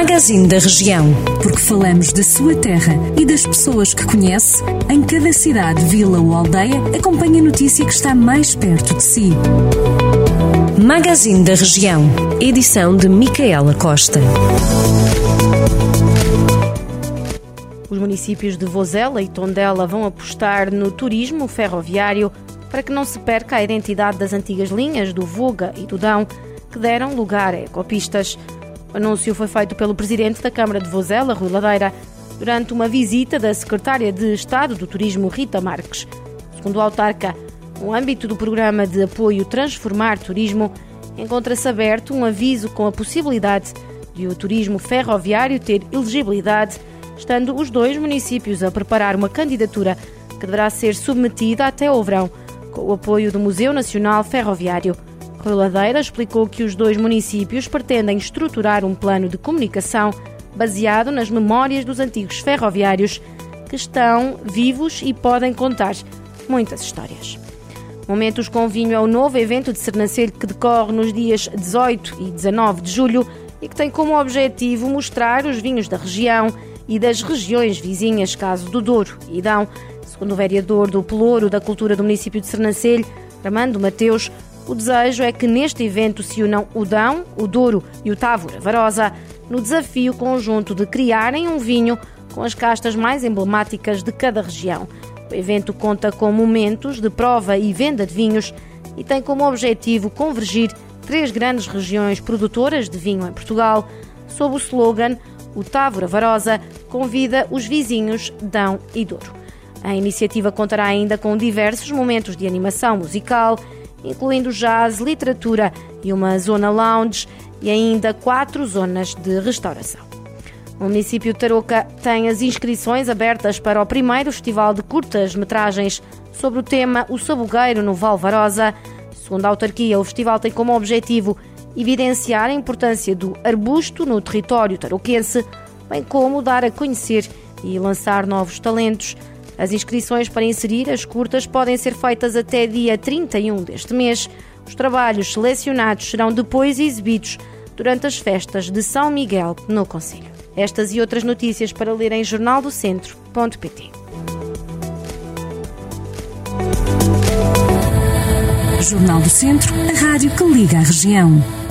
Magazine da Região. Porque falamos da sua terra e das pessoas que conhece, em cada cidade, vila ou aldeia, acompanhe a notícia que está mais perto de si. Magazine da Região. Edição de Micaela Costa. Os municípios de Vozela e Tondela vão apostar no turismo ferroviário para que não se perca a identidade das antigas linhas do Voga e do Dão, que deram lugar a ecopistas. O anúncio foi feito pelo presidente da Câmara de Vozela, Rui Ladeira, durante uma visita da secretária de Estado do Turismo, Rita Marques. Segundo o autarca, no âmbito do programa de apoio Transformar Turismo, encontra-se aberto um aviso com a possibilidade de o turismo ferroviário ter elegibilidade, estando os dois municípios a preparar uma candidatura que deverá ser submetida até ao verão com o apoio do Museu Nacional Ferroviário. Rui explicou que os dois municípios pretendem estruturar um plano de comunicação baseado nas memórias dos antigos ferroviários que estão vivos e podem contar muitas histórias. Momentos com Vinho é o novo evento de Sernancelho que decorre nos dias 18 e 19 de julho e que tem como objetivo mostrar os vinhos da região e das regiões vizinhas, caso do Douro e Dão, Segundo o vereador do Pelouro da Cultura do município de Sernancelho, Armando Mateus, o desejo é que neste evento se unam o Dão, o Douro e o Távora Varosa no desafio conjunto de criarem um vinho com as castas mais emblemáticas de cada região. O evento conta com momentos de prova e venda de vinhos e tem como objetivo convergir três grandes regiões produtoras de vinho em Portugal, sob o slogan O Távora Varosa convida os vizinhos Dão e Douro. A iniciativa contará ainda com diversos momentos de animação musical, incluindo jazz, literatura e uma zona lounge e ainda quatro zonas de restauração. O município de Tarouca tem as inscrições abertas para o primeiro festival de curtas-metragens sobre o tema O Sabugueiro no Valvarosa. Segundo a autarquia, o festival tem como objetivo evidenciar a importância do arbusto no território tarouquense, bem como dar a conhecer e lançar novos talentos. As inscrições para inserir as curtas podem ser feitas até dia 31 deste mês. Os trabalhos selecionados serão depois exibidos durante as festas de São Miguel no Conselho. Estas e outras notícias para ler em jornaldocentro.pt. Jornal do Centro, a rádio que liga a região.